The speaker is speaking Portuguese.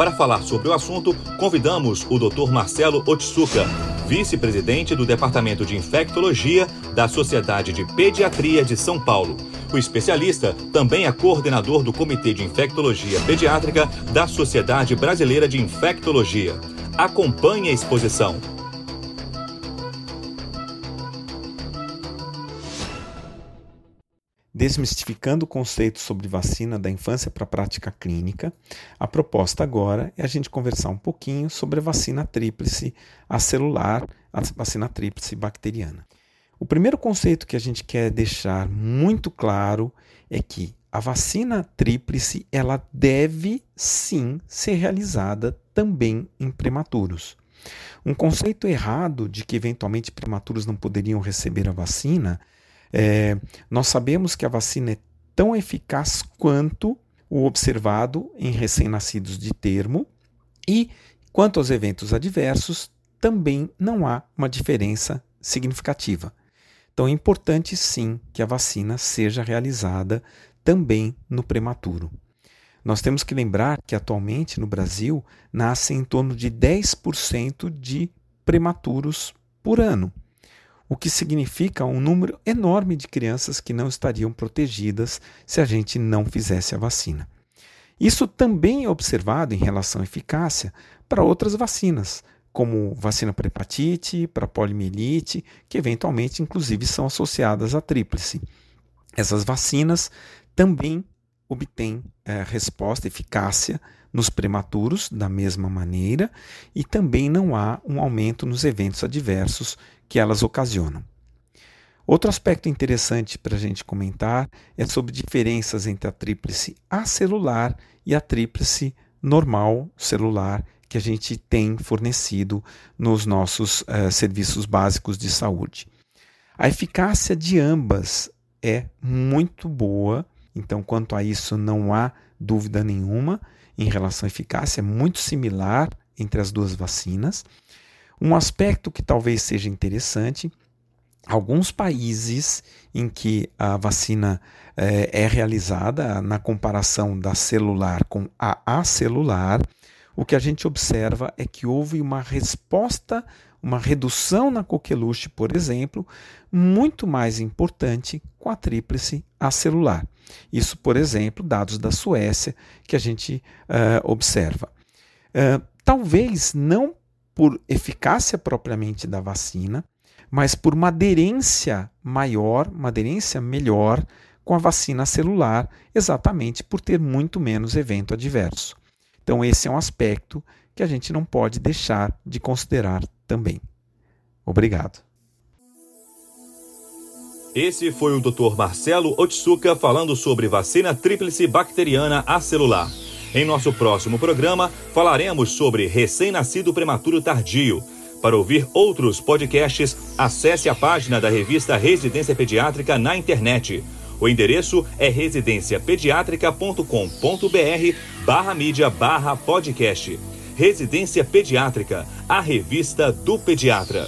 para falar sobre o assunto, convidamos o Dr. Marcelo Otsuka, vice-presidente do Departamento de Infectologia da Sociedade de Pediatria de São Paulo. O especialista também é coordenador do Comitê de Infectologia Pediátrica da Sociedade Brasileira de Infectologia. Acompanhe a exposição. Desmistificando o conceito sobre vacina da infância para a prática clínica, a proposta agora é a gente conversar um pouquinho sobre a vacina tríplice acelular, a vacina tríplice bacteriana. O primeiro conceito que a gente quer deixar muito claro é que a vacina tríplice ela deve sim ser realizada também em prematuros. Um conceito errado de que eventualmente prematuros não poderiam receber a vacina é, nós sabemos que a vacina é tão eficaz quanto o observado em recém-nascidos de termo e, quanto aos eventos adversos, também não há uma diferença significativa. Então é importante sim que a vacina seja realizada também no prematuro. Nós temos que lembrar que atualmente no Brasil nascem em torno de 10% de prematuros por ano o que significa um número enorme de crianças que não estariam protegidas se a gente não fizesse a vacina. Isso também é observado em relação à eficácia para outras vacinas, como vacina para hepatite, para poliomielite, que eventualmente inclusive são associadas à tríplice. Essas vacinas também obtêm é, resposta, eficácia nos prematuros da mesma maneira e também não há um aumento nos eventos adversos que elas ocasionam. Outro aspecto interessante para a gente comentar é sobre diferenças entre a tríplice acelular e a tríplice normal celular que a gente tem fornecido nos nossos uh, serviços básicos de saúde. A eficácia de ambas é muito boa, então, quanto a isso, não há dúvida nenhuma em relação à eficácia, é muito similar entre as duas vacinas. Um aspecto que talvez seja interessante alguns países em que a vacina é, é, realizada na comparação da celular com a acelular, o que a gente observa é que houve uma resposta, uma redução na coqueluche, por exemplo, muito mais importante com a tríplice acelular. Isso, por exemplo, dados da Suécia que a gente uh, observa. Uh, talvez não por eficácia propriamente da vacina, mas por uma aderência maior, uma aderência melhor com a vacina celular, exatamente por ter muito menos evento adverso. Então, esse é um aspecto que a gente não pode deixar de considerar também. Obrigado. Esse foi o Dr. Marcelo Otsuka falando sobre vacina tríplice bacteriana acelular. Em nosso próximo programa, falaremos sobre recém-nascido prematuro tardio. Para ouvir outros podcasts, acesse a página da revista Residência Pediátrica na internet. O endereço é residenciapediatrica.com.br barra mídia barra podcast. Residência Pediátrica, a revista do pediatra.